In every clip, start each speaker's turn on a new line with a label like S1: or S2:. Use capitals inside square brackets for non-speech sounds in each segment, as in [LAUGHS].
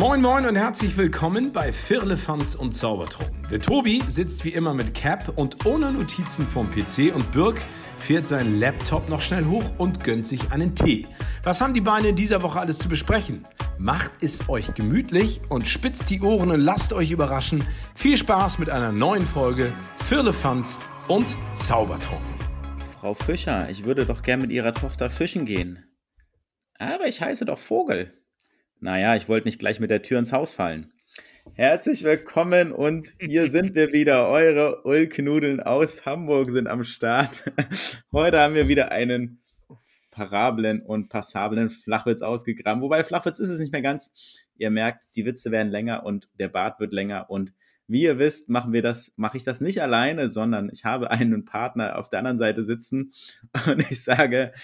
S1: Moin Moin und herzlich willkommen bei Firlefanz und Zaubertrunken. Der Tobi sitzt wie immer mit Cap und ohne Notizen vom PC und Birk fährt seinen Laptop noch schnell hoch und gönnt sich einen Tee. Was haben die Beine in dieser Woche alles zu besprechen? Macht es euch gemütlich und spitzt die Ohren und lasst euch überraschen. Viel Spaß mit einer neuen Folge Firlefanz und Zaubertrunken.
S2: Frau Fischer, ich würde doch gern mit Ihrer Tochter fischen gehen. Aber ich heiße doch Vogel. Naja, ich wollte nicht gleich mit der Tür ins Haus fallen. Herzlich willkommen und hier [LAUGHS] sind wir wieder. Eure Ulknudeln aus Hamburg sind am Start. [LAUGHS] Heute haben wir wieder einen parablen und passablen Flachwitz ausgegraben. Wobei Flachwitz ist es nicht mehr ganz. Ihr merkt, die Witze werden länger und der Bart wird länger und wie ihr wisst, machen wir das, mache ich das nicht alleine, sondern ich habe einen Partner auf der anderen Seite sitzen [LAUGHS] und ich sage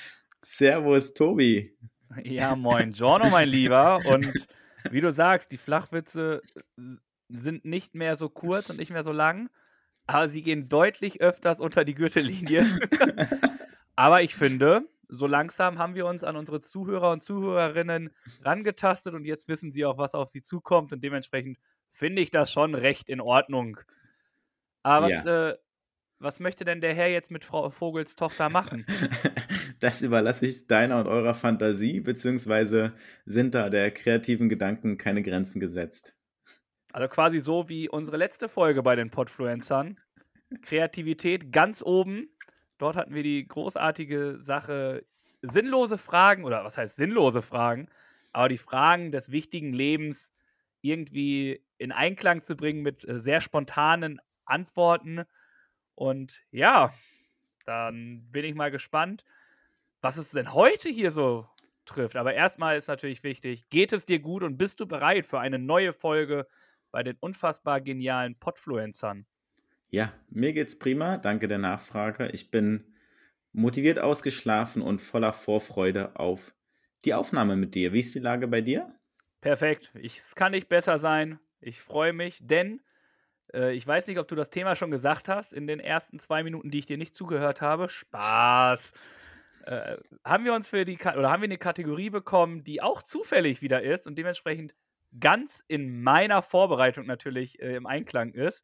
S2: Servus Tobi.
S3: Ja, moin, Giorno, mein Lieber. Und wie du sagst, die Flachwitze sind nicht mehr so kurz und nicht mehr so lang, aber sie gehen deutlich öfters unter die Gürtellinie. [LAUGHS] aber ich finde, so langsam haben wir uns an unsere Zuhörer und Zuhörerinnen rangetastet und jetzt wissen sie auch, was auf sie zukommt und dementsprechend finde ich das schon recht in Ordnung. Aber was, äh, was möchte denn der Herr jetzt mit Frau Vogels Tochter machen? [LAUGHS]
S2: Das überlasse ich deiner und eurer Fantasie, beziehungsweise sind da der kreativen Gedanken keine Grenzen gesetzt.
S3: Also quasi so wie unsere letzte Folge bei den Podfluencern. Kreativität ganz oben. Dort hatten wir die großartige Sache, sinnlose Fragen, oder was heißt sinnlose Fragen, aber die Fragen des wichtigen Lebens irgendwie in Einklang zu bringen mit äh, sehr spontanen Antworten. Und ja, dann bin ich mal gespannt, was es denn heute hier so trifft. Aber erstmal ist natürlich wichtig, geht es dir gut und bist du bereit für eine neue Folge bei den unfassbar genialen Podfluencern?
S2: Ja, mir geht's prima. Danke der Nachfrage. Ich bin motiviert ausgeschlafen und voller Vorfreude auf die Aufnahme mit dir. Wie ist die Lage bei dir?
S3: Perfekt. Ich, es kann nicht besser sein. Ich freue mich, denn äh, ich weiß nicht, ob du das Thema schon gesagt hast in den ersten zwei Minuten, die ich dir nicht zugehört habe. Spaß. Äh, haben wir uns für die oder haben wir eine Kategorie bekommen, die auch zufällig wieder ist und dementsprechend ganz in meiner Vorbereitung natürlich äh, im Einklang ist.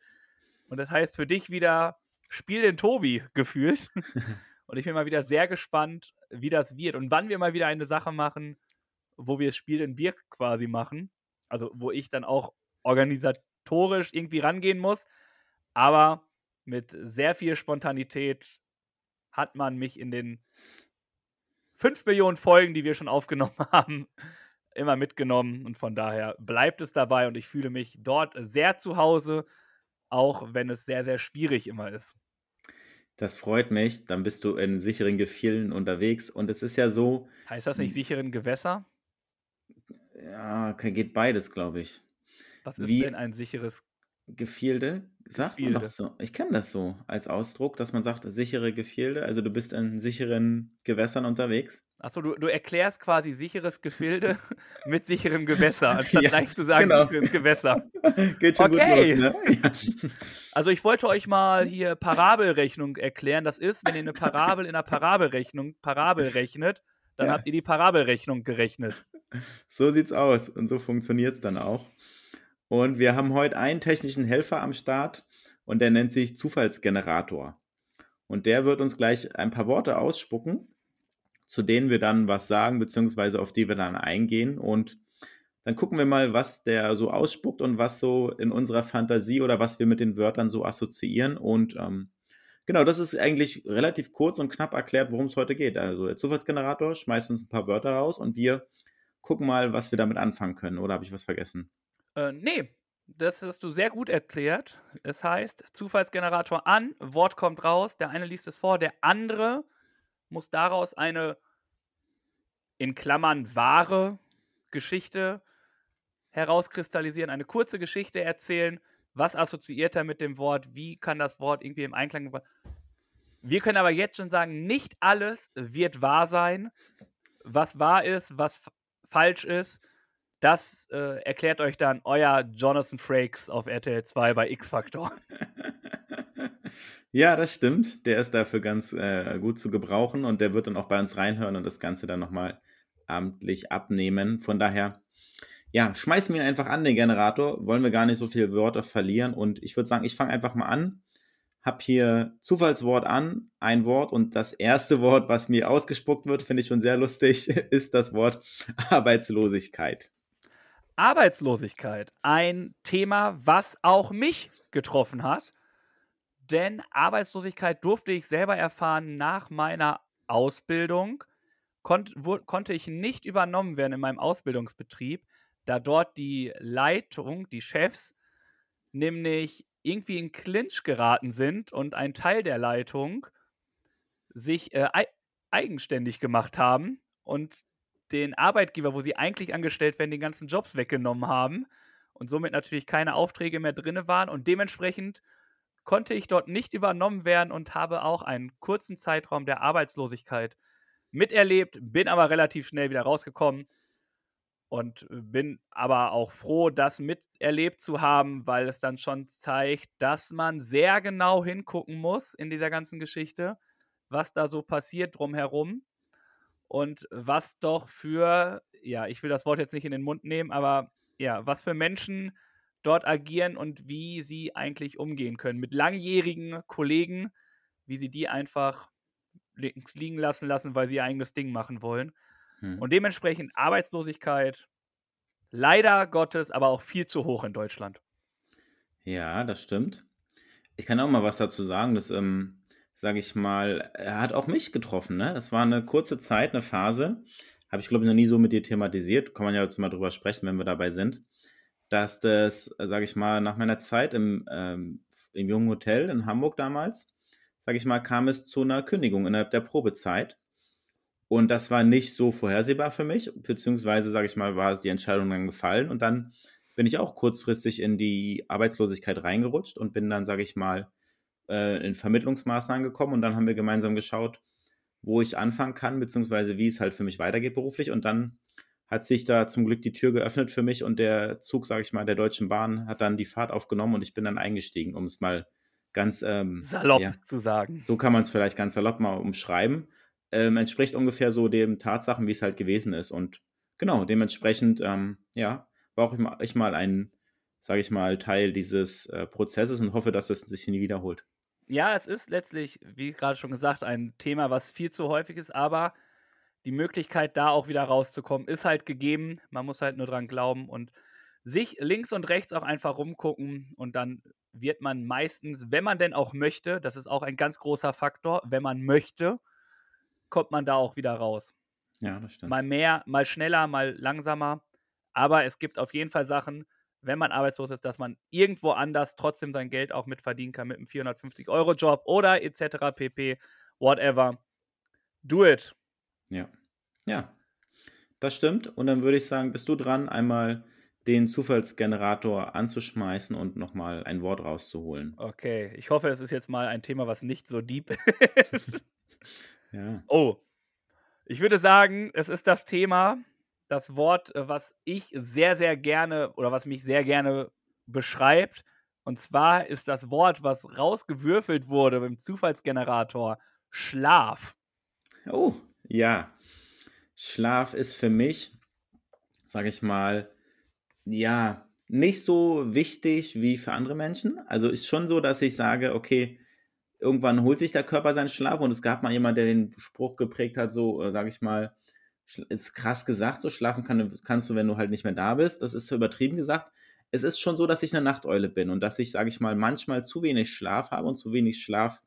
S3: Und das heißt für dich wieder Spiel den Tobi [LAUGHS] gefühlt. und ich bin mal wieder sehr gespannt, wie das wird und wann wir mal wieder eine Sache machen, wo wir das Spiel den Birk quasi machen. Also wo ich dann auch organisatorisch irgendwie rangehen muss. Aber mit sehr viel Spontanität hat man mich in den 5 Millionen Folgen, die wir schon aufgenommen [LAUGHS] haben, immer mitgenommen. Und von daher bleibt es dabei und ich fühle mich dort sehr zu Hause, auch wenn es sehr, sehr schwierig immer ist.
S2: Das freut mich. Dann bist du in sicheren Gefilden unterwegs. Und es ist ja so.
S3: Heißt das nicht sicheren Gewässer?
S2: Ja, geht beides, glaube ich.
S3: Was ist
S2: Wie-
S3: denn ein sicheres
S2: Gefilde, sagt man
S3: Gefilde.
S2: doch so. Ich kenne das so als Ausdruck, dass man sagt, sichere Gefilde. Also du bist in sicheren Gewässern unterwegs.
S3: Achso, du, du erklärst quasi sicheres Gefilde [LAUGHS] mit sicherem Gewässer, [LAUGHS] anstatt
S2: Ja,
S3: gleich zu sagen
S2: genau.
S3: sicheres Gewässer. [LAUGHS]
S2: Geht schon
S3: Okay.
S2: gut los, ne? Ja.
S3: Also ich wollte euch mal hier Parabelrechnung erklären. Das ist, wenn ihr eine Parabel in einer Parabelrechnung Parabel rechnet, dann
S2: Ja.
S3: habt ihr die Parabelrechnung gerechnet.
S2: So sieht's aus und so funktioniert's dann auch. Und wir haben heute einen technischen Helfer am Start und der nennt sich Zufallsgenerator. Und der wird uns gleich ein paar Worte ausspucken, zu denen wir dann was sagen, beziehungsweise auf die wir dann eingehen. Und dann gucken wir mal, was der so ausspuckt und was so in unserer Fantasie oder was wir mit den Wörtern so assoziieren. Und ähm, genau, das ist eigentlich relativ kurz und knapp erklärt, worum es heute geht. Also der Zufallsgenerator schmeißt uns ein paar Wörter raus und wir gucken mal, was wir damit anfangen können. Oder habe ich was vergessen?
S3: Äh, nee, das hast du sehr gut erklärt. Es heißt, Zufallsgenerator an, Wort kommt raus, der eine liest es vor, der andere muss daraus eine in Klammern wahre Geschichte herauskristallisieren, eine kurze Geschichte erzählen. Was assoziiert er mit dem Wort? Wie kann das Wort irgendwie im Einklang. Wir können aber jetzt schon sagen, nicht alles wird wahr sein. Was wahr ist, was falsch ist, das äh, erklärt euch dann euer Jonathan Frakes auf RTL 2 bei X-Factor. [LAUGHS]
S2: Ja, das stimmt. Der ist dafür ganz äh, gut zu gebrauchen und der wird dann auch bei uns reinhören und das Ganze dann nochmal amtlich abnehmen. Von daher, ja, schmeißen wir ihn einfach an, den Generator. Wollen wir gar nicht so viele Wörter verlieren und ich würde sagen, ich fange einfach mal an. Hab hier Zufallswort an, ein Wort und das erste Wort, was mir ausgespuckt wird, finde ich schon sehr lustig, [LAUGHS] ist das Wort Arbeitslosigkeit.
S3: Arbeitslosigkeit, ein Thema, was auch mich getroffen hat. Denn Arbeitslosigkeit durfte ich selber erfahren nach meiner Ausbildung. Wo, konnte ich nicht übernommen werden in meinem Ausbildungsbetrieb, da dort die Leitung, die Chefs, nämlich irgendwie in Clinch geraten sind und ein Teil der Leitung sich äh, eigenständig gemacht haben und den Arbeitgeber, wo sie eigentlich angestellt werden, den ganzen Jobs weggenommen haben und somit natürlich keine Aufträge mehr drin waren. Und dementsprechend konnte ich dort nicht übernommen werden und habe auch einen kurzen Zeitraum der Arbeitslosigkeit miterlebt, bin aber relativ schnell wieder rausgekommen und bin aber auch froh, das miterlebt zu haben, weil es dann schon zeigt, dass man sehr genau hingucken muss in dieser ganzen Geschichte, was da so passiert drumherum und was doch für, ja, ich will das Wort jetzt nicht in den Mund nehmen, aber ja, was für Menschen dort agieren und wie sie eigentlich umgehen können mit langjährigen Kollegen, wie sie die einfach liegen lassen lassen, weil sie ihr eigenes Ding machen wollen. Hm. Und dementsprechend Arbeitslosigkeit leider Gottes, aber auch viel zu hoch in Deutschland.
S2: Ja, das stimmt. Ich kann auch mal was dazu sagen. Das ähm, sage ich mal, er hat auch mich getroffen. Ne? Das war eine kurze Zeit, eine Phase. Habe ich, glaube ich, noch nie so mit dir thematisiert. Kann man ja jetzt mal drüber sprechen, wenn wir dabei sind. Dass das, sage ich mal, nach meiner Zeit im, ähm, im jungen Hotel in Hamburg damals, sage ich mal, kam es zu einer Kündigung innerhalb der Probezeit. Und das war nicht so vorhersehbar für mich, beziehungsweise, sage ich mal, war die Entscheidung dann gefallen. Und dann bin ich auch kurzfristig in die Arbeitslosigkeit reingerutscht und bin dann, sage ich mal, äh, in Vermittlungsmaßnahmen gekommen und dann haben wir gemeinsam geschaut, wo ich anfangen kann, beziehungsweise wie es halt für mich weitergeht beruflich. Und dann hat sich da zum Glück die Tür geöffnet für mich und der Zug, sage ich mal, der Deutschen Bahn hat dann die Fahrt aufgenommen und ich bin dann eingestiegen, um es mal ganz ähm,
S3: salopp ja, zu sagen.
S2: So kann man es vielleicht ganz salopp mal umschreiben. Ähm, entspricht ungefähr so den Tatsachen, wie es halt gewesen ist. Und genau, dementsprechend, ähm, ja, war auch ich mal, ich mal ein, sage ich mal, Teil dieses äh, Prozesses und hoffe, dass es sich nie wiederholt
S3: ja, es ist letztlich, wie gerade schon gesagt, ein Thema, was viel zu häufig ist, aber die Möglichkeit, da auch wieder rauszukommen, ist halt gegeben. Man muss halt nur dran glauben und sich links und rechts auch einfach rumgucken und dann wird man meistens, wenn man denn auch möchte, das ist auch ein ganz großer Faktor, wenn man möchte, kommt man da auch wieder raus.
S2: Ja, das stimmt.
S3: Mal mehr, mal schneller, mal langsamer. Aber es gibt auf jeden Fall Sachen, wenn man arbeitslos ist, dass man irgendwo anders trotzdem sein Geld auch mit verdienen kann mit einem 450-Euro-Job oder etc. pp. Whatever. Do it.
S2: Ja. Ja. Das stimmt. Und dann würde ich sagen, bist du dran, einmal den Zufallsgenerator anzuschmeißen und nochmal ein Wort rauszuholen.
S3: Okay, ich hoffe, es ist jetzt mal ein Thema, was nicht so deep ist. [LAUGHS]
S2: ja.
S3: Oh, ich würde sagen, es ist das Thema, das Wort, äh, was ich sehr, sehr gerne oder was mich sehr gerne beschreibt. Und zwar ist das Wort, was rausgewürfelt wurde beim Zufallsgenerator, Schlaf.
S2: Oh, ja. Schlaf ist für mich, sage ich mal, ja, nicht so wichtig wie für andere Menschen. Also ist schon so, dass ich sage, okay, irgendwann holt sich der Körper seinen Schlaf und es gab mal jemand, der den Spruch geprägt hat, so, äh, sage ich mal, ist krass gesagt, so schlafen kann, kannst du, wenn du halt nicht mehr da bist. Das ist so übertrieben gesagt. Es ist schon so, dass ich eine Nachteule bin und dass ich, sage ich mal, manchmal zu wenig Schlaf habe und zu wenig Schlaf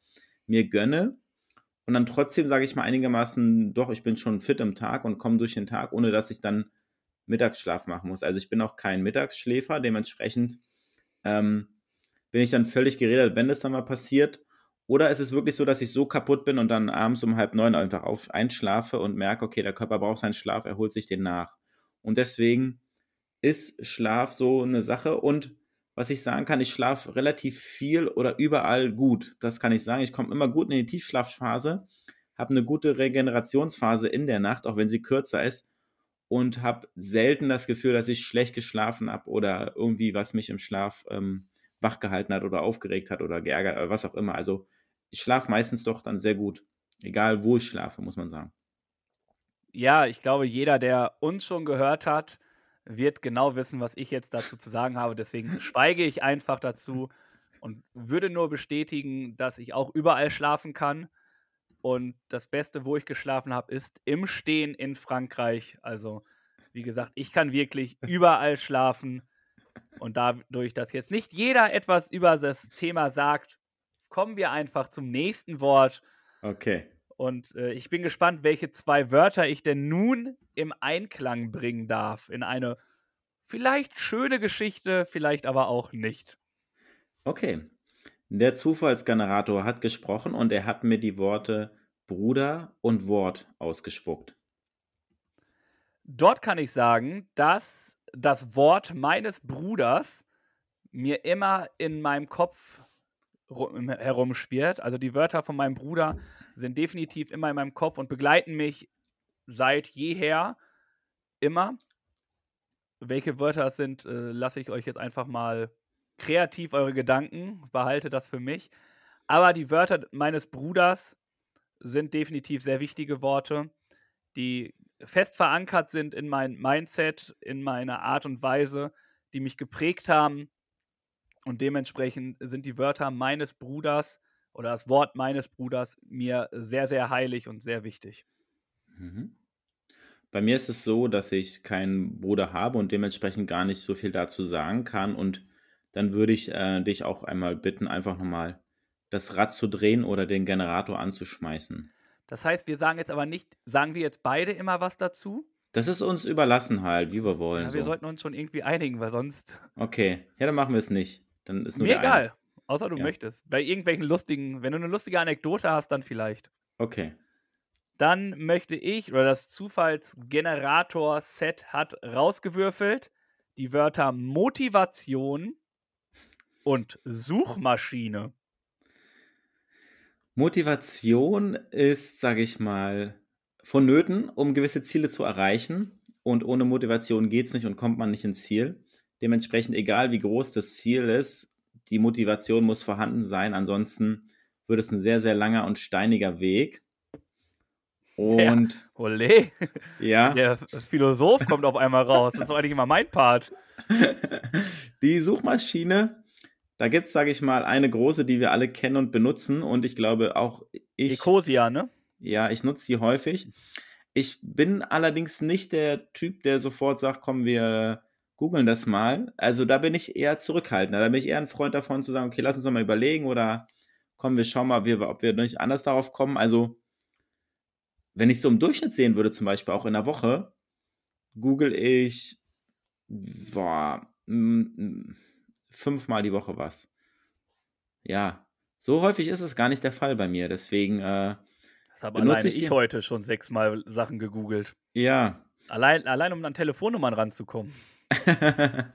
S2: mir gönne und dann trotzdem, sage ich mal, einigermaßen, doch, ich bin schon fit im Tag und komme durch den Tag, ohne dass ich dann Mittagsschlaf machen muss. Also ich bin auch kein Mittagsschläfer, dementsprechend ähm, bin ich dann völlig geredet, wenn das dann mal passiert. Oder ist es wirklich so, dass ich so kaputt bin und dann abends um halb neun einfach auf, einschlafe und merke, okay, der Körper braucht seinen Schlaf, er holt sich den nach. Und deswegen ist Schlaf so eine Sache. Und was ich sagen kann, ich schlafe relativ viel oder überall gut. Das kann ich sagen. Ich komme immer gut in die Tiefschlafphase, habe eine gute Regenerationsphase in der Nacht, auch wenn sie kürzer ist. Und habe selten das Gefühl, dass ich schlecht geschlafen habe oder irgendwie was mich im Schlaf ähm, wachgehalten hat oder aufgeregt hat oder geärgert oder was auch immer. Also ich schlafe meistens doch dann sehr gut. Egal wo ich schlafe, muss man sagen.
S3: Ja, ich glaube, jeder, der uns schon gehört hat, wird genau wissen, was ich jetzt dazu zu sagen habe. Deswegen [LAUGHS] schweige ich einfach dazu und würde nur bestätigen, dass ich auch überall schlafen kann. Und das Beste, wo ich geschlafen habe, ist im Stehen in Frankreich. Also, wie gesagt, ich kann wirklich überall schlafen. Und dadurch, dass jetzt nicht jeder etwas über das Thema sagt, kommen wir einfach zum nächsten Wort.
S2: Okay.
S3: Und äh, ich bin gespannt, welche zwei Wörter ich denn nun im Einklang bringen darf. In eine vielleicht schöne Geschichte, vielleicht aber auch nicht.
S2: Okay. Der Zufallsgenerator hat gesprochen und er hat mir die Worte Bruder und Wort ausgespuckt.
S3: Dort kann ich sagen, dass das Wort meines Bruders mir immer in meinem Kopf [LAUGHS] herumschwirrt. Also die Wörter von meinem Bruder sind definitiv immer in meinem Kopf und begleiten mich seit jeher immer. Welche Wörter es sind, äh, lasse ich euch jetzt einfach mal kreativ eure Gedanken, behalte das für mich. Aber die Wörter meines Bruders sind definitiv sehr wichtige Worte, die fest verankert sind in mein Mindset, in meiner Art und Weise, die mich geprägt haben. Und dementsprechend sind die Wörter meines Bruders oder das Wort meines Bruders mir sehr, sehr heilig und sehr wichtig.
S2: Mhm. Bei mir ist es so, dass ich keinen Bruder habe und dementsprechend gar nicht so viel dazu sagen kann. Und dann würde ich äh, dich auch einmal bitten, einfach nochmal das Rad zu drehen oder den Generator anzuschmeißen.
S3: Das heißt, wir sagen jetzt aber nicht, sagen wir jetzt beide immer was dazu?
S2: Das ist uns überlassen halt, wie wir wollen.
S3: Ja, wir so. sollten uns schon irgendwie einigen, weil sonst.
S2: Okay, ja, dann machen wir es nicht. Dann ist nur
S3: Mir egal, eine. außer du ja. möchtest. Bei irgendwelchen lustigen, wenn du eine lustige Anekdote hast, dann vielleicht.
S2: Okay.
S3: Dann möchte ich, oder das Zufallsgenerator-Set hat rausgewürfelt die Wörter Motivation und Suchmaschine.
S2: Motivation ist, sage ich mal, vonnöten, um gewisse Ziele zu erreichen. Und ohne Motivation geht es nicht und kommt man nicht ins Ziel. Dementsprechend, egal wie groß das Ziel ist, die Motivation muss vorhanden sein. Ansonsten wird es ein sehr, sehr langer und steiniger Weg.
S3: Und [LAUGHS] der, ole, ja. Der Philosoph kommt auf einmal raus. Das ist doch eigentlich immer mein Part. [LAUGHS]
S2: Die Suchmaschine da gibt es, sage ich mal, eine große, die wir alle kennen und benutzen. Und ich glaube auch ich.
S3: Ecosia, ne?
S2: Ja, ich nutze sie häufig. Ich bin allerdings nicht der Typ, der sofort sagt, komm, wir googeln das mal. Also da bin ich eher zurückhaltender. Da bin ich eher ein Freund davon zu sagen, okay, lass uns doch mal überlegen oder komm, wir schauen mal, ob wir nicht anders darauf kommen. Also wenn ich so im Durchschnitt sehen würde, zum Beispiel auch in der Woche, google ich boah, fünfmal die Woche was. Ja, so häufig ist es gar nicht der Fall bei mir. Deswegen. Äh,
S3: das habe alleine ich, ich heute schon sechsmal Sachen gegoogelt.
S2: Ja.
S3: Allein, allein um an Telefonnummern ranzukommen. [LAUGHS]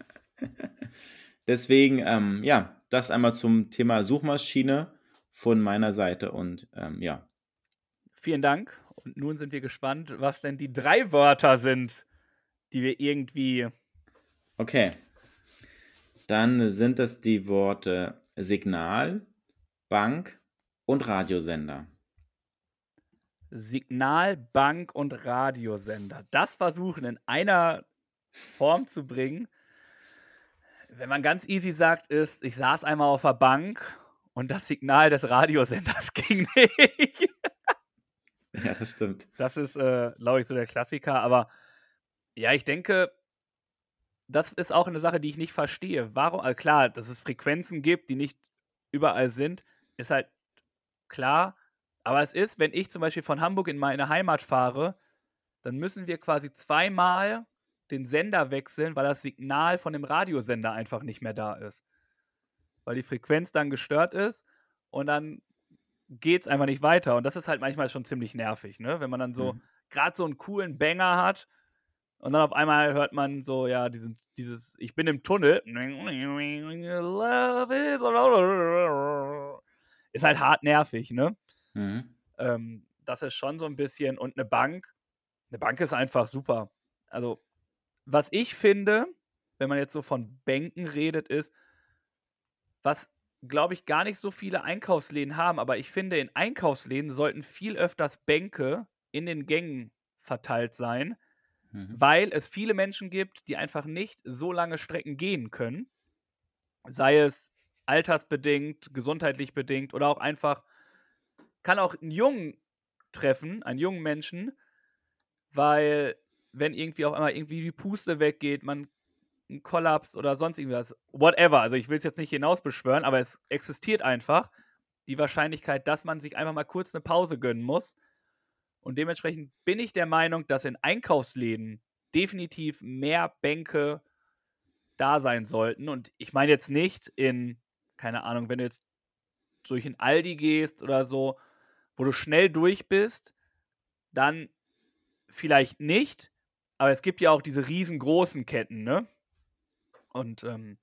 S2: Deswegen, ähm, ja, das einmal zum Thema Suchmaschine von meiner Seite und ähm, ja.
S3: Vielen Dank. Und nun sind wir gespannt, was denn die drei Wörter sind, die wir irgendwie.
S2: Okay dann sind es die Worte Signal, Bank und Radiosender.
S3: Signal, Bank und Radiosender. Das versuchen in einer Form zu bringen. Wenn man ganz easy sagt, ist, ich saß einmal auf der Bank und das Signal des Radiosenders [LAUGHS] ging nicht.
S2: Ja, das stimmt.
S3: Das ist, äh, glaube ich, so der Klassiker. Aber ja, ich denke, das ist auch eine Sache, die ich nicht verstehe. Warum, also klar, dass es Frequenzen gibt, die nicht überall sind, ist halt klar. Aber es ist, wenn ich zum Beispiel von Hamburg in meine Heimat fahre, dann müssen wir quasi zweimal den Sender wechseln, weil das Signal von dem Radiosender einfach nicht mehr da ist. Weil die Frequenz dann gestört ist und dann geht es einfach nicht weiter. Und das ist halt manchmal schon ziemlich nervig, ne? Wenn man dann so
S2: Mhm.
S3: gerade so einen coolen Banger hat und dann auf einmal hört man so, ja, diesen, dieses, ich bin im Tunnel. Ist halt hart nervig, ne?
S2: Mhm.
S3: Ähm, das ist schon so ein bisschen. Und eine Bank, eine Bank ist einfach super. Also, was ich finde, wenn man jetzt so von Bänken redet, ist, was, glaube ich, gar nicht so viele Einkaufsläden haben, aber ich finde, in Einkaufsläden sollten viel öfters Bänke in den Gängen verteilt sein,
S2: Mhm.
S3: weil es viele Menschen gibt, die einfach nicht so lange Strecken gehen können. Sei es altersbedingt, gesundheitlich bedingt oder auch einfach, kann auch einen Jungen treffen, einen jungen Menschen, weil wenn irgendwie auf einmal irgendwie die Puste weggeht, man einen Kollaps oder sonst irgendwas, whatever, also ich will es jetzt nicht hinausbeschwören, aber es existiert einfach die Wahrscheinlichkeit, dass man sich einfach mal kurz eine Pause gönnen muss. Und dementsprechend bin ich der Meinung, dass in Einkaufsläden definitiv mehr Bänke da sein sollten. Und ich meine jetzt nicht in, keine Ahnung, wenn du jetzt durch ein Aldi gehst oder so, wo du schnell durch bist, dann vielleicht nicht. Aber es gibt ja auch diese riesengroßen Ketten, ne? Und ähm,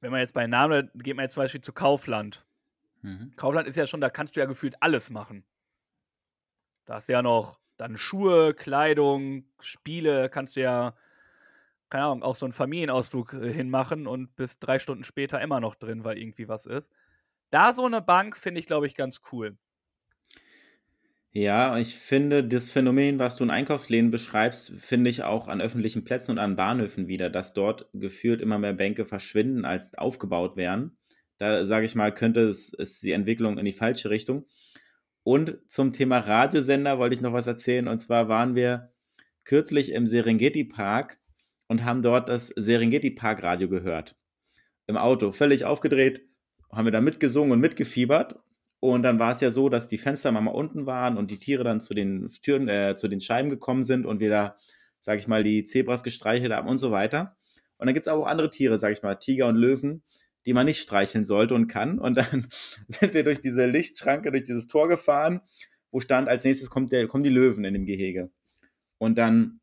S3: wenn man jetzt bei Namen, geht man jetzt zum Beispiel zu Kaufland.
S2: Mhm.
S3: Kaufland ist ja schon, da kannst du ja gefühlt alles machen. Da hast du ja noch dann Schuhe, Kleidung, Spiele, kannst du ja, keine Ahnung, auch so einen Familienausflug äh, hinmachen und bis drei Stunden später immer noch drin, weil irgendwie was ist. Da so eine Bank finde ich, glaube ich, ganz cool.
S2: Ja, ich finde, das Phänomen, was du in Einkaufsläden beschreibst, finde ich auch an öffentlichen Plätzen und an Bahnhöfen wieder, dass dort gefühlt immer mehr Bänke verschwinden, als aufgebaut werden. Da sage ich mal, könnte es, ist die Entwicklung in die falsche Richtung. Und zum Thema Radiosender wollte ich noch was erzählen. Und zwar waren wir kürzlich im Serengeti Park und haben dort das Serengeti Park Radio gehört. Im Auto, völlig aufgedreht, haben wir da mitgesungen und mitgefiebert. Und dann war es ja so, dass die Fenster mal unten waren und die Tiere dann zu den Türen, äh, zu den Scheiben gekommen sind und wir da, sag ich mal, die Zebras gestreichelt haben und so weiter. Und dann gibt es auch andere Tiere, sag ich mal, Tiger und Löwen, die man nicht streicheln sollte und kann. Und dann [LAUGHS] sind wir durch diese Lichtschranke, durch dieses Tor gefahren, wo stand, als nächstes kommt der, kommen die Löwen in dem Gehege. Und dann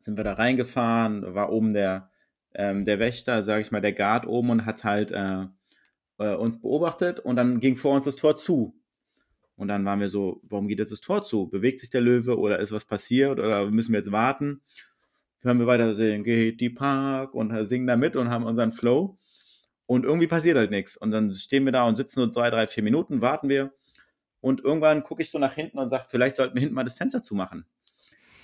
S2: sind wir da reingefahren, war oben der, ähm, der Wächter, sag ich mal, der Guard oben und hat halt äh, äh, uns beobachtet und dann ging vor uns das Tor zu. Und dann waren wir so, warum geht jetzt das Tor zu? Bewegt sich der Löwe oder ist was passiert oder müssen wir jetzt warten? Hören wir weiter singen, geht die Park und singen da mit und haben unseren Flow. Und irgendwie passiert halt nichts. Und dann stehen wir da und sitzen nur zwei, drei, vier Minuten, warten wir. Und irgendwann gucke ich so nach hinten und sage, vielleicht sollten wir hinten mal das Fenster zumachen.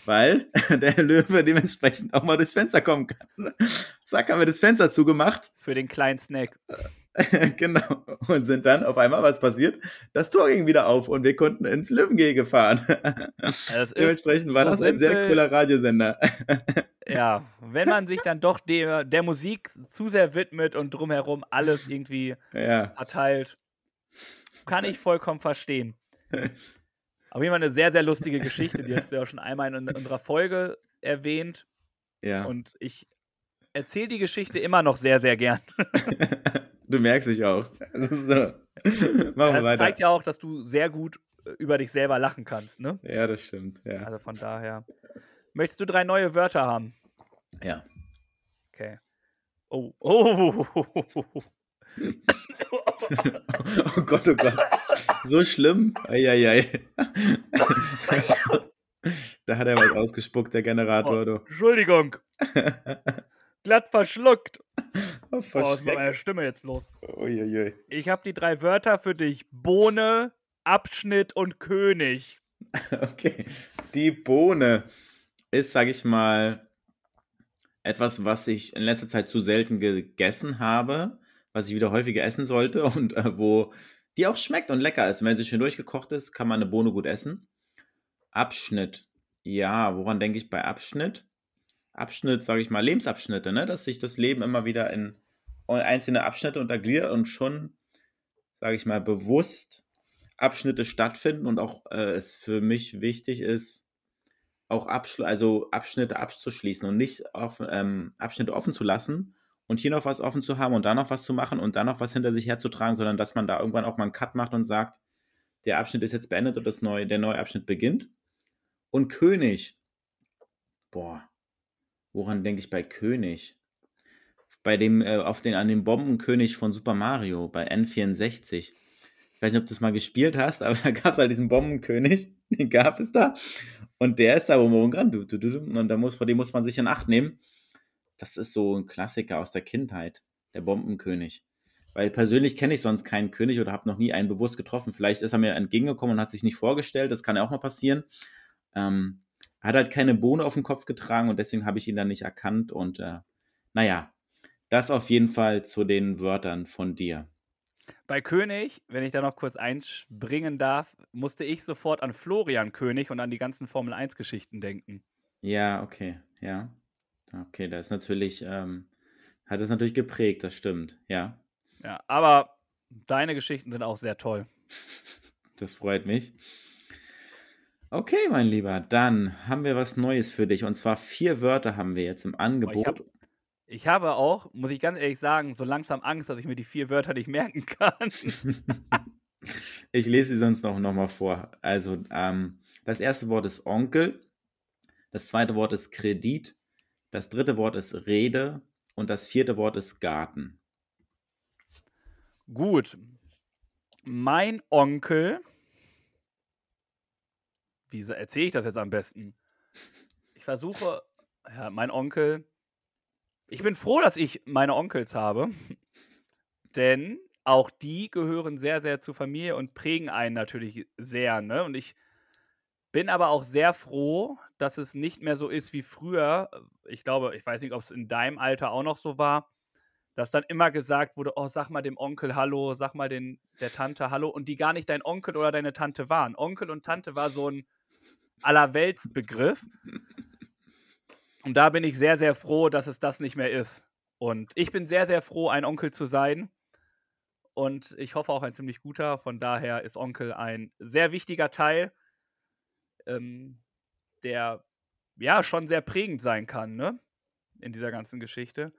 S2: Weil [LAUGHS] der Löwe dementsprechend auch mal durchs Fenster kommen kann. Zack, haben wir das Fenster zugemacht.
S3: Für den kleinen Snack. [LAUGHS]
S2: genau. Und sind dann auf einmal, was passiert? Das Tor ging wieder auf und wir konnten ins Löwengehege fahren. [LAUGHS] Dementsprechend war
S3: so
S2: das ein sehr cooler Radiosender.
S3: Ja, wenn man sich dann doch der, der Musik zu sehr widmet und drumherum alles irgendwie [LAUGHS]
S2: ja.
S3: verteilt, kann ich vollkommen verstehen. Auf jeden Fall eine sehr, sehr lustige Geschichte, die hast du ja auch schon einmal in unserer Folge erwähnt.
S2: ja.
S3: Und ich erzähle die Geschichte immer noch sehr, sehr gern. [LAUGHS]
S2: du merkst dich auch. Das ist so. Machen wir
S3: Das
S2: weiter.
S3: zeigt ja auch, dass du sehr gut äh, über dich selber lachen kannst, ne?
S2: Ja, das stimmt. Ja.
S3: Also von daher. Möchtest du drei neue Wörter haben?
S2: ja.
S3: Okay. Oh, oh, [LAUGHS]
S2: Oh Gott, oh Gott. So schlimm. Eieiei. [LAUGHS] da hat er was ausgespuckt, der Generator. Du.
S3: Entschuldigung, glatt verschluckt.
S2: Oh,
S3: was ist mit meiner Stimme jetzt los?
S2: Uiuiui.
S3: Ich habe die drei Wörter für dich. Bohne, Abschnitt und König. [LAUGHS]
S2: Okay. Die Bohne ist, sag ich mal, etwas, was ich in letzter Zeit zu selten gegessen habe, was ich wieder häufiger essen sollte [LAUGHS] und äh, wo die auch schmeckt und lecker ist. Und wenn sie schön durchgekocht ist, kann man eine Bohne gut essen. Abschnitt. Ja, woran denke ich bei Abschnitt? Abschnitt, sage ich mal, Lebensabschnitte, ne? dass sich das Leben immer wieder in einzelne Abschnitte untergliedert und schon, sage ich mal, bewusst Abschnitte stattfinden und auch äh, es für mich wichtig ist, auch Abschl also Abschnitte abzuschließen und nicht auf, ähm, Abschnitte offen zu lassen und hier noch was offen zu haben und da noch was zu machen und da noch was hinter sich herzutragen, sondern dass man da irgendwann auch mal einen Cut macht und sagt, der Abschnitt ist jetzt beendet und das neue, der neue Abschnitt beginnt. Und König. Boah, woran denke ich bei König? Bei dem, äh, auf den, an dem Bombenkönig von Super Mario, bei N64. Ich weiß nicht, ob du das mal gespielt hast, [LAUGHS] aber da gab es halt diesen Bombenkönig, [LAUGHS] den gab es da. Und der ist da rumgerannt, und da muss, vor dem muss man sich in Acht nehmen. Das ist so ein Klassiker aus der Kindheit, der Bombenkönig. Weil persönlich kenne ich sonst keinen König oder habe noch nie einen bewusst getroffen. Vielleicht ist er mir entgegengekommen und hat sich nicht vorgestellt, das kann ja auch mal passieren. Ähm, hat halt keine Bohne auf den Kopf getragen und deswegen habe ich ihn dann nicht erkannt. Und äh, naja, das auf jeden Fall zu den Wörtern von dir.
S3: Bei König, wenn ich da noch kurz einspringen darf, musste ich sofort an Florian König und an die ganzen Formel 1-Geschichten denken.
S2: Ja, okay, ja. Okay, da ist natürlich, ähm, hat es natürlich geprägt, das stimmt, ja.
S3: Ja, aber deine Geschichten sind auch sehr toll. [LAUGHS]
S2: Das freut mich. Okay, mein Lieber, dann haben wir was Neues für dich. Und zwar vier Wörter haben wir jetzt im Angebot. Ich,
S3: hab, ich habe auch, muss ich ganz ehrlich sagen, so langsam Angst, dass ich mir die vier Wörter nicht merken [LAUGHS] kann. [LAUGHS]
S2: ich lese sie sonst noch, noch mal vor. Also, ähm, das erste Wort ist Onkel. Das zweite Wort ist Kredit. Das dritte Wort ist Rede. Und das vierte Wort ist Garten.
S3: Gut. Mein Onkel wie erzähle ich das jetzt am besten? Ich versuche, ja, mein Onkel. Ich bin froh, dass ich meine Onkels habe, denn auch die gehören sehr, sehr zur Familie und prägen einen natürlich sehr. Ne? Und ich bin aber auch sehr froh, dass es nicht mehr so ist wie früher. Ich glaube, ich weiß nicht, ob es in deinem Alter auch noch so war, dass dann immer gesagt wurde, oh, sag mal dem Onkel Hallo, sag mal den, der Tante Hallo und die gar nicht dein Onkel oder deine Tante waren. Onkel und Tante war so ein Allerweltsbegriff. Und da bin ich sehr, sehr froh, dass es das nicht mehr ist. Und ich bin sehr, sehr froh, ein Onkel zu sein. Und ich hoffe auch ein ziemlich guter. Von daher ist Onkel ein sehr wichtiger Teil, ähm, der ja schon sehr prägend sein kann, ne? In dieser ganzen Geschichte.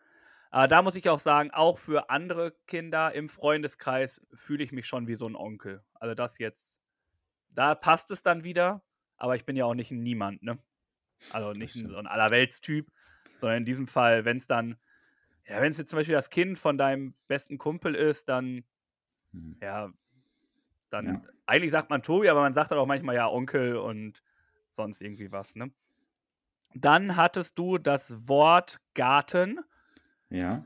S3: Aber da muss ich auch sagen, auch für andere Kinder im Freundeskreis fühle ich mich schon wie so ein Onkel. Also das jetzt, da passt es dann wieder aber ich bin ja auch nicht ein Niemand, ne? Also nicht so ein Allerweltstyp, sondern in diesem Fall, wenn es dann, ja, wenn es jetzt zum Beispiel das Kind von deinem besten Kumpel ist, dann, mhm. ja, dann, ja. eigentlich sagt man Tobi, aber man sagt dann auch manchmal ja Onkel und sonst irgendwie was, ne? Dann hattest du das Wort Garten.
S2: Ja.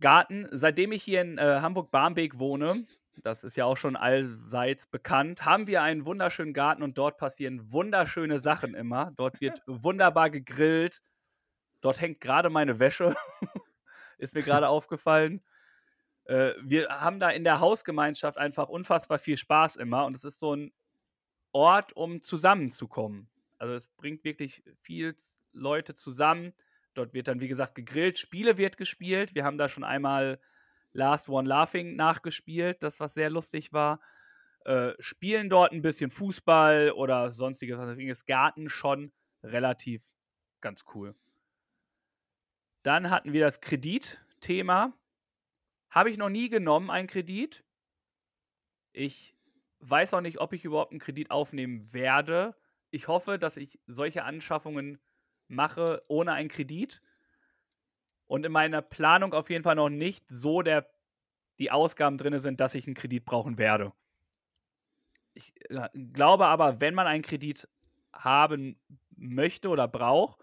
S3: Garten, seitdem ich hier in äh, Hamburg-Barmbek wohne, das ist ja auch schon allseits bekannt, haben wir einen wunderschönen Garten und dort passieren wunderschöne Sachen immer. Dort wird [LAUGHS] wunderbar gegrillt. Dort hängt gerade meine Wäsche. [LAUGHS] ist mir gerade aufgefallen. Äh, wir haben da in der Hausgemeinschaft einfach unfassbar viel Spaß immer und es ist so ein Ort, um zusammenzukommen. Also es bringt wirklich viel Leute zusammen. Dort wird dann, wie gesagt, gegrillt, Spiele wird gespielt. Wir haben da schon einmal Last One Laughing nachgespielt, das was sehr lustig war. Äh, spielen dort ein bisschen Fußball oder sonstiges. Deswegen ist Garten schon relativ ganz cool. Dann hatten wir das Kreditthema. Habe ich noch nie genommen, einen Kredit. Ich weiß auch nicht, ob ich überhaupt einen Kredit aufnehmen werde. Ich hoffe, dass ich solche Anschaffungen mache ohne einen Kredit und in meiner Planung auf jeden Fall noch nicht so der, die Ausgaben drin sind, dass ich einen Kredit brauchen werde. Ich äh, glaube aber, wenn man einen Kredit haben möchte oder braucht,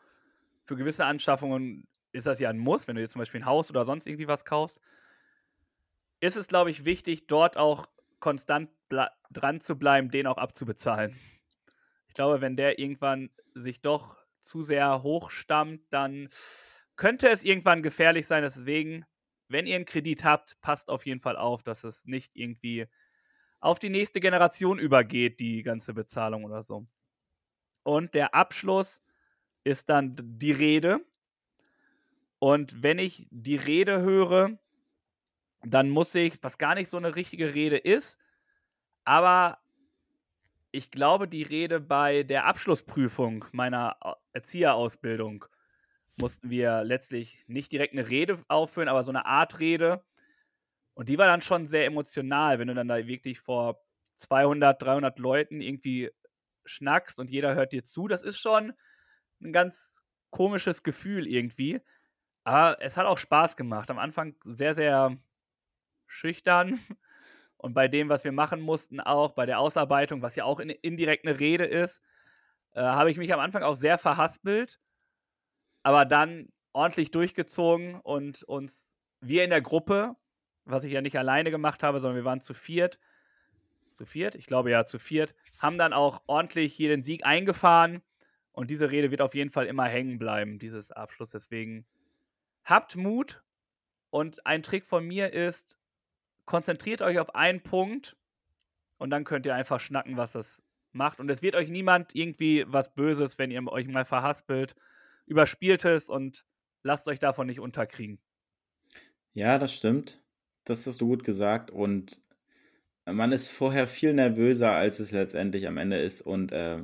S3: für gewisse Anschaffungen ist das ja ein Muss, wenn du jetzt zum Beispiel ein Haus oder sonst irgendwie was kaufst, ist es, glaube ich, wichtig, dort auch konstant dran zu bleiben, den auch abzubezahlen. Ich glaube, wenn der irgendwann sich doch zu sehr hochstammt, dann könnte es irgendwann gefährlich sein. Deswegen, wenn ihr einen Kredit habt, passt auf jeden Fall auf, dass es nicht irgendwie auf die nächste Generation übergeht, die ganze Bezahlung oder so. Und der Abschluss ist dann die Rede. Und wenn ich die Rede höre, dann muss ich, was gar nicht so eine richtige Rede ist, aber ich glaube, die Rede bei der Abschlussprüfung meiner Erzieherausbildung mussten wir letztlich nicht direkt eine Rede aufführen, aber so eine Art Rede. Und die war dann schon sehr emotional, wenn du dann da wirklich vor 200, 300 Leuten irgendwie schnackst und jeder hört dir zu. Das ist schon ein ganz komisches Gefühl irgendwie. Aber es hat auch Spaß gemacht. Am Anfang sehr, sehr schüchtern. [LAUGHS] Und bei dem, was wir machen mussten, auch bei der Ausarbeitung, was ja auch in, indirekt eine Rede ist, äh, habe ich mich am Anfang auch sehr verhaspelt. Aber dann ordentlich durchgezogen und uns, wir in der Gruppe, was ich ja nicht alleine gemacht habe, sondern wir waren zu viert, zu viert, ich glaube ja zu viert, haben dann auch ordentlich hier den Sieg eingefahren. Und diese Rede wird auf jeden Fall immer hängen bleiben, dieses Abschluss. Deswegen habt Mut. Und ein Trick von mir ist, konzentriert euch auf einen Punkt und dann könnt ihr einfach schnacken, was das macht. Und es wird euch niemand irgendwie was Böses, wenn ihr euch mal verhaspelt. Überspielt es und lasst euch davon nicht unterkriegen.
S2: Ja, das stimmt. Das hast du gut gesagt. Und man ist vorher viel nervöser, als es letztendlich am Ende ist. Und äh,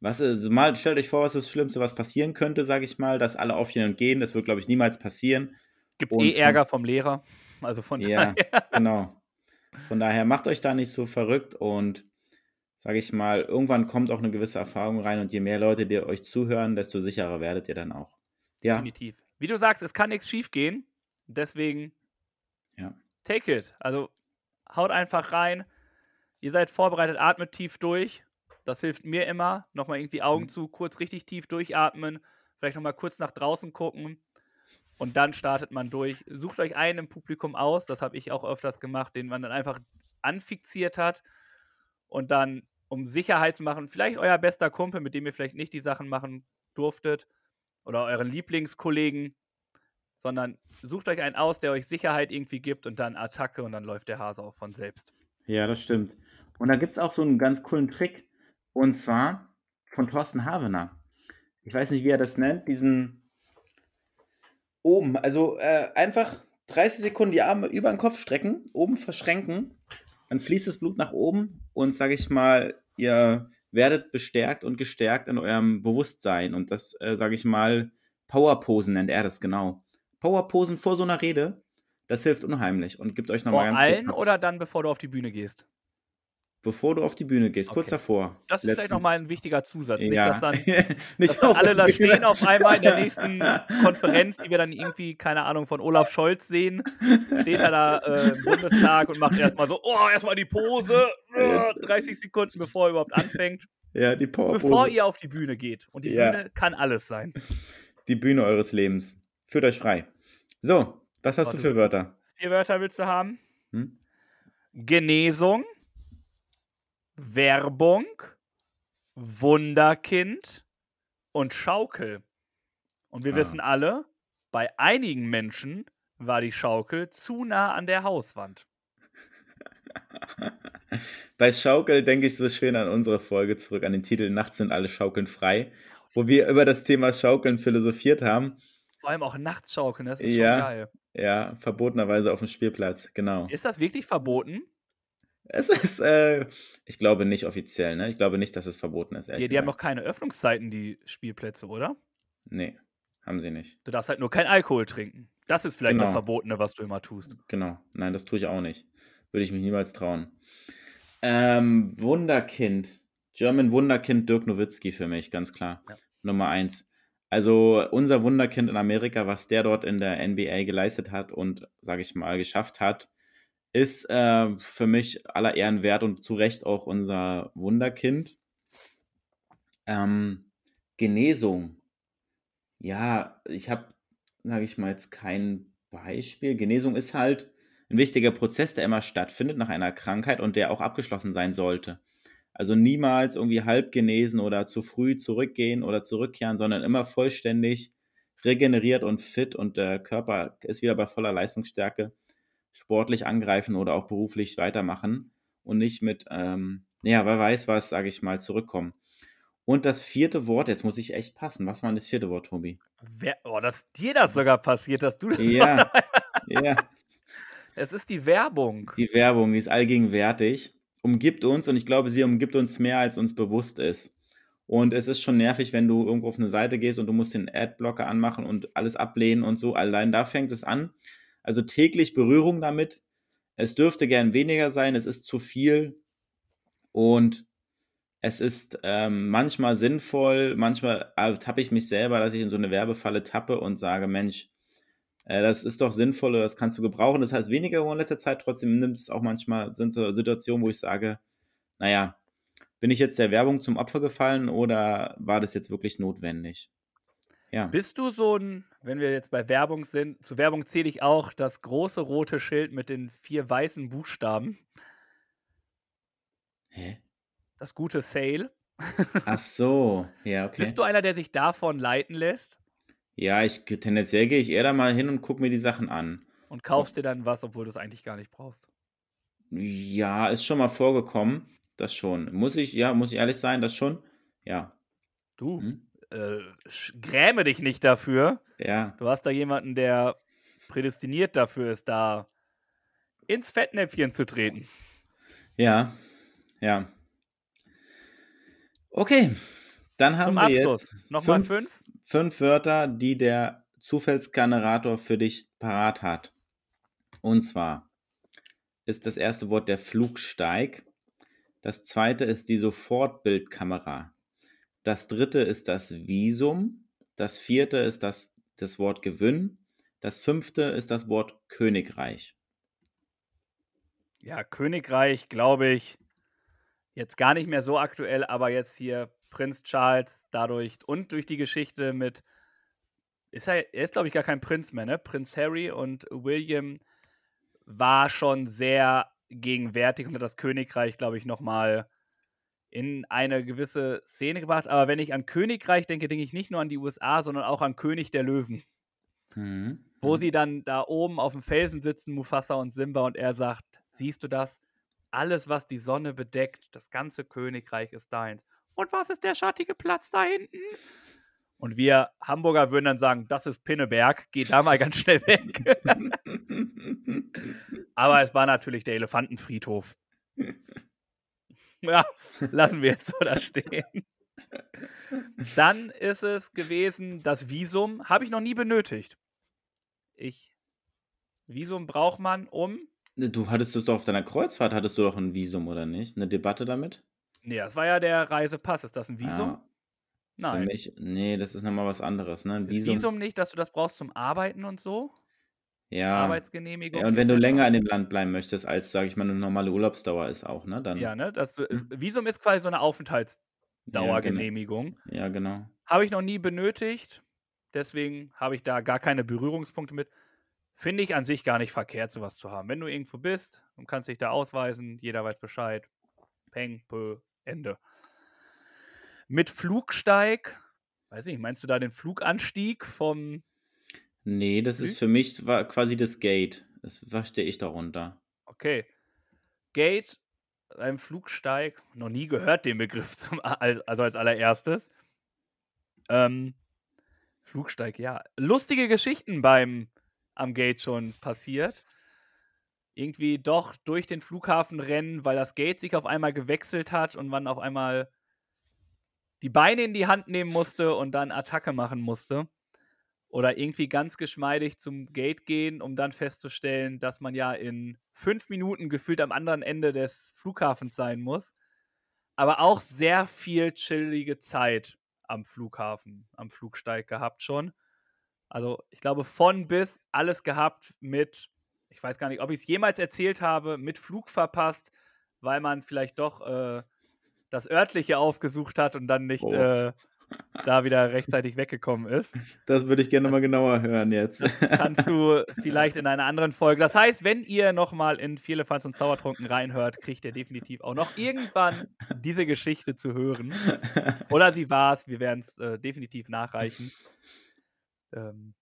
S2: was ist, mal stellt euch vor, was das Schlimmste, was passieren könnte, sage ich mal, dass alle aufstehen und gehen. Das wird, glaube ich, niemals passieren.
S3: Gibt und eh Ärger vom Lehrer. Also von
S2: ja, daher. genau. Von daher macht euch da nicht so verrückt und sage ich mal, irgendwann kommt auch eine gewisse Erfahrung rein und je mehr Leute, die euch zuhören, desto sicherer werdet ihr dann auch.
S3: Ja. Definitiv. Wie du sagst, es kann nichts schief gehen. Deswegen
S2: ja.
S3: take it. Also haut einfach rein. Ihr seid vorbereitet, atmet tief durch. Das hilft mir immer. Nochmal irgendwie Augen mhm. zu, kurz richtig tief durchatmen. Vielleicht nochmal kurz nach draußen gucken. Und dann startet man durch. Sucht euch einen im Publikum aus. Das habe ich auch öfters gemacht, den man dann einfach anfixiert hat. Und dann, um Sicherheit zu machen, vielleicht euer bester Kumpel, mit dem ihr vielleicht nicht die Sachen machen durftet. Oder euren Lieblingskollegen sondern sucht euch einen aus, der euch Sicherheit irgendwie gibt und dann Attacke und dann läuft der Hase auch von selbst.
S2: Ja, das stimmt. Und da gibt es auch so einen ganz coolen Trick und zwar von Thorsten Havener. Ich weiß nicht, wie er das nennt, diesen oben, also äh, einfach 30 Sekunden die Arme über den Kopf strecken, oben verschränken, dann fließt das Blut nach oben und sage ich mal, ihr werdet bestärkt und gestärkt in eurem Bewusstsein und das, äh, sage ich mal, Powerposen nennt er das genau. Powerposen vor so einer Rede, das hilft unheimlich und gibt euch nochmal
S3: ganz Vor allen oder dann, bevor du auf die Bühne gehst?
S2: Bevor du auf die Bühne gehst, okay. kurz davor.
S3: Das ist letzten. vielleicht nochmal ein wichtiger Zusatz.
S2: Ja.
S3: Nicht, dass dann, [LAUGHS]
S2: Nicht
S3: dass alle da stehen auf einmal in der nächsten [LAUGHS] Konferenz, die wir dann irgendwie, keine Ahnung, von Olaf Scholz sehen. Steht er da äh, im Bundestag und macht erstmal so, oh, erstmal die Pose, [LAUGHS] äh, 30 Sekunden, bevor er überhaupt anfängt.
S2: Ja, die Powerpose.
S3: Bevor ihr auf die Bühne geht. Und die ja. Bühne kann alles sein.
S2: Die Bühne eures Lebens. Führt euch frei. So, was hast Warte, du für Wörter?
S3: Vier Wörter willst du haben? Hm? Genesung, Werbung, Wunderkind und Schaukel. Und wir ah. wissen alle, bei einigen Menschen war die Schaukel zu nah an der Hauswand. [LAUGHS]
S2: Bei Schaukel denke ich so schön an unsere Folge zurück, an den Titel Nachts sind alle Schaukeln frei, wo wir über das Thema Schaukeln philosophiert haben.
S3: Vor allem auch nachts schaukeln, das ist ja, schon geil.
S2: Ja, verbotenerweise auf dem Spielplatz, genau.
S3: Ist das wirklich verboten?
S2: Es ist, äh, ich glaube nicht offiziell, ne? Ich glaube nicht, dass es verboten ist.
S3: Die, die haben noch keine Öffnungszeiten, die Spielplätze, oder?
S2: Nee, haben sie nicht.
S3: Du darfst halt nur kein Alkohol trinken. Das ist vielleicht genau. das Verbotene, was du immer tust.
S2: Genau. Nein, das tue ich auch nicht. Würde ich mich niemals trauen. Ähm, Wunderkind. German Wunderkind Dirk Nowitzki für mich, ganz klar. Ja. Nummer eins. Also unser Wunderkind in Amerika, was der dort in der NBA geleistet hat und, sage ich mal, geschafft hat, ist äh, für mich aller Ehren wert und zu Recht auch unser Wunderkind. Ähm, Genesung. Ja, ich habe, sage ich mal, jetzt kein Beispiel. Genesung ist halt ein wichtiger Prozess, der immer stattfindet nach einer Krankheit und der auch abgeschlossen sein sollte. Also niemals irgendwie halb genesen oder zu früh zurückgehen oder zurückkehren, sondern immer vollständig regeneriert und fit und der Körper ist wieder bei voller Leistungsstärke sportlich angreifen oder auch beruflich weitermachen. und nicht mit, ähm, ja, wer weiß was, sage ich mal, zurückkommen. Und das vierte Wort, jetzt muss ich echt passen. Was war denn das vierte Wort, Tobi?
S3: Wer, oh, dass dir das sogar passiert, dass du das
S2: Ja, [LAUGHS] ja.
S3: Es ist die Werbung.
S2: Die Werbung, die ist allgegenwärtig, umgibt uns und ich glaube, sie umgibt uns mehr, als uns bewusst ist. Und es ist schon nervig, wenn du irgendwo auf eine Seite gehst und du musst den Adblocker anmachen und alles ablehnen und so. Allein da fängt es an. Also täglich Berührung damit. Es dürfte gern weniger sein, es ist zu viel. Und es ist ähm, manchmal sinnvoll, manchmal tappe ich mich selber, dass ich in so eine Werbefalle tappe und sage, Mensch, äh, das ist doch sinnvoll oder das kannst du gebrauchen. Das heißt weniger in letzter Zeit, trotzdem nimmt es auch manchmal sind so Situationen, wo ich sage, naja, bin ich jetzt der Werbung zum Opfer gefallen oder war das jetzt wirklich notwendig?
S3: Ja. Bist du so ein, wenn wir jetzt bei Werbung sind, zu Werbung zähle ich auch das große rote Schild mit den vier weißen Buchstaben.
S2: Hä?
S3: Das gute Sale.
S2: Ach so, ja, okay.
S3: Bist du einer, der sich davon leiten lässt?
S2: Ja, ich tendenziell gehe ich eher da mal hin und gucke mir die Sachen an.
S3: Und kaufst dir dann was, obwohl du es eigentlich gar nicht brauchst.
S2: Ja, ist schon mal vorgekommen. Das schon. Muss ich, ja, muss ich ehrlich sein, das schon. Ja.
S3: Du, hm? äh, gräme dich nicht dafür.
S2: Ja.
S3: Du hast da jemanden, der prädestiniert dafür ist, da ins Fettnäpfchen zu treten.
S2: Ja, ja. Okay, dann haben
S3: Zum
S2: wir
S3: Abschluss.
S2: jetzt
S3: Nochmal
S2: fünf,
S3: fünf?
S2: fünf Wörter, die der Zufallsgenerator für dich parat hat. Und zwar ist das erste Wort der Flugsteig. Das zweite ist die Sofortbildkamera. Das dritte ist das Visum. Das vierte ist das, das Wort Gewinn. Das fünfte ist das Wort Königreich.
S3: Ja, Königreich, glaube ich, jetzt gar nicht mehr so aktuell, aber jetzt hier Prinz Charles dadurch und durch die Geschichte mit, ist er, er ist glaube ich gar kein Prinz mehr, ne? Prinz Harry und William war schon sehr gegenwärtig und hat das Königreich, glaube ich, nochmal in eine gewisse Szene gebracht. Aber wenn ich an Königreich denke, denke ich nicht nur an die USA, sondern auch an König der Löwen.
S2: Mhm.
S3: Wo
S2: Mhm.
S3: sie dann da oben auf dem Felsen sitzen, Mufasa und Simba, und er sagt: Siehst du das? Alles, was die Sonne bedeckt, das ganze Königreich ist deins. Und was ist der schattige Platz da hinten? Und wir Hamburger würden dann sagen: Das ist Pinneberg, geh da mal ganz schnell weg. [LAUGHS] Aber es war natürlich der Elefantenfriedhof. [LAUGHS] Ja, lassen wir jetzt so da stehen. Dann ist es gewesen, das Visum habe ich noch nie benötigt. Ich Visum braucht man um.
S2: Du hattest es doch auf deiner Kreuzfahrt, hattest du doch ein Visum, oder nicht? Eine Debatte damit?
S3: Nee, das war ja der Reisepass. Ist das ein Visum?
S2: Ah, Für
S3: Nein.
S2: mich, nee, das ist nochmal was anderes, ne? Ein
S3: Ist
S2: Visum.
S3: Visum nicht, dass du das brauchst zum Arbeiten und so?
S2: Ja.
S3: Arbeitsgenehmigung.
S2: ja. Und wenn du länger in dem Land bleiben möchtest, als, sage ich mal, eine normale Urlaubsdauer ist auch, ne? Dann,
S3: Ja, ne? Das,
S2: Hm.
S3: Visum ist quasi so eine
S2: ja, genau.
S3: Aufenthaltsdauergenehmigung.
S2: Ja, genau.
S3: Habe ich noch nie benötigt. Deswegen habe ich da gar keine Berührungspunkte mit. Finde ich an sich gar nicht verkehrt, sowas zu haben. Wenn du irgendwo bist und kannst dich da ausweisen, jeder weiß Bescheid. Peng, pö, Ende. Mit Flugsteig, weiß ich, meinst du da den Fluganstieg vom.
S2: Nee, das
S3: Hm?
S2: ist für mich war quasi das Gate. Das verstehe ich darunter.
S3: Okay. Gate, ein Flugsteig, noch nie gehört den Begriff [LAUGHS] zum, al- also als allererstes. Ähm, Flugsteig, ja. Lustige Geschichten beim am Gate schon passiert. Irgendwie doch durch den Flughafen rennen, weil das Gate sich auf einmal gewechselt hat und man auf einmal die Beine in die Hand nehmen musste und dann Attacke machen musste. Oder irgendwie ganz geschmeidig zum Gate gehen, um dann festzustellen, dass man ja in fünf Minuten gefühlt am anderen Ende des Flughafens sein muss. Aber auch sehr viel chillige Zeit am Flughafen, am Flugsteig gehabt schon. Also ich glaube von bis alles gehabt mit, ich weiß gar nicht, ob ich es jemals erzählt habe, mit Flug verpasst, weil man vielleicht doch äh, das örtliche aufgesucht hat und dann nicht
S2: Oh.
S3: äh, da wieder rechtzeitig weggekommen ist.
S2: Das würde ich gerne mal genauer hören jetzt.
S3: Kannst du vielleicht in einer anderen Folge. Das heißt, wenn ihr nochmal in Vierlefanz und Zaubertrunken reinhört, kriegt ihr definitiv auch noch irgendwann diese Geschichte zu hören. Oder sie war es, wir werden es äh, definitiv nachreichen. Ähm,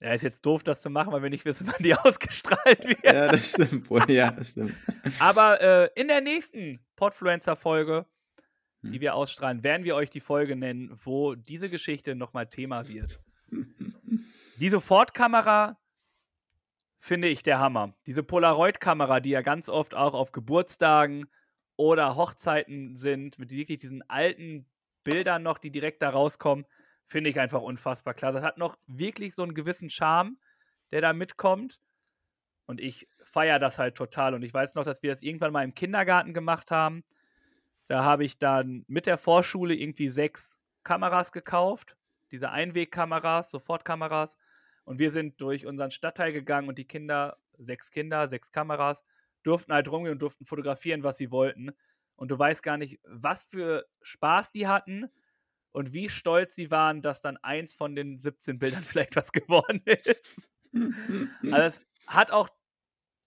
S3: Ja, ist jetzt doof, das zu machen, weil wir nicht wissen, [LAUGHS] wann die ausgestrahlt wird.
S2: Ja, das stimmt wohl. Ja, das stimmt.
S3: Aber äh, in der nächsten Podfluencer-Folge. Die wir ausstrahlen, werden wir euch die Folge nennen, wo diese Geschichte nochmal Thema wird. [LAUGHS] Die Sofortkamera finde ich der Hammer. Diese Polaroid-Kamera, die ja ganz oft auch auf Geburtstagen oder Hochzeiten sind, mit wirklich diesen alten Bildern noch, die direkt da rauskommen, finde ich einfach unfassbar klar. Das hat noch wirklich so einen gewissen Charme, der da mitkommt. Und ich feiere das halt total. Und ich weiß noch, dass wir das irgendwann mal im Kindergarten gemacht haben. Da habe ich dann mit der Vorschule irgendwie sechs Kameras gekauft. Diese Einwegkameras, Sofortkameras. Und wir sind durch unseren Stadtteil gegangen und die Kinder, sechs Kinder, sechs Kameras, durften halt rumgehen und durften fotografieren, was sie wollten. Und du weißt gar nicht, was für Spaß die hatten und wie stolz sie waren, dass dann eins von den 17 Bildern [LAUGHS] vielleicht was geworden ist. Also es hat auch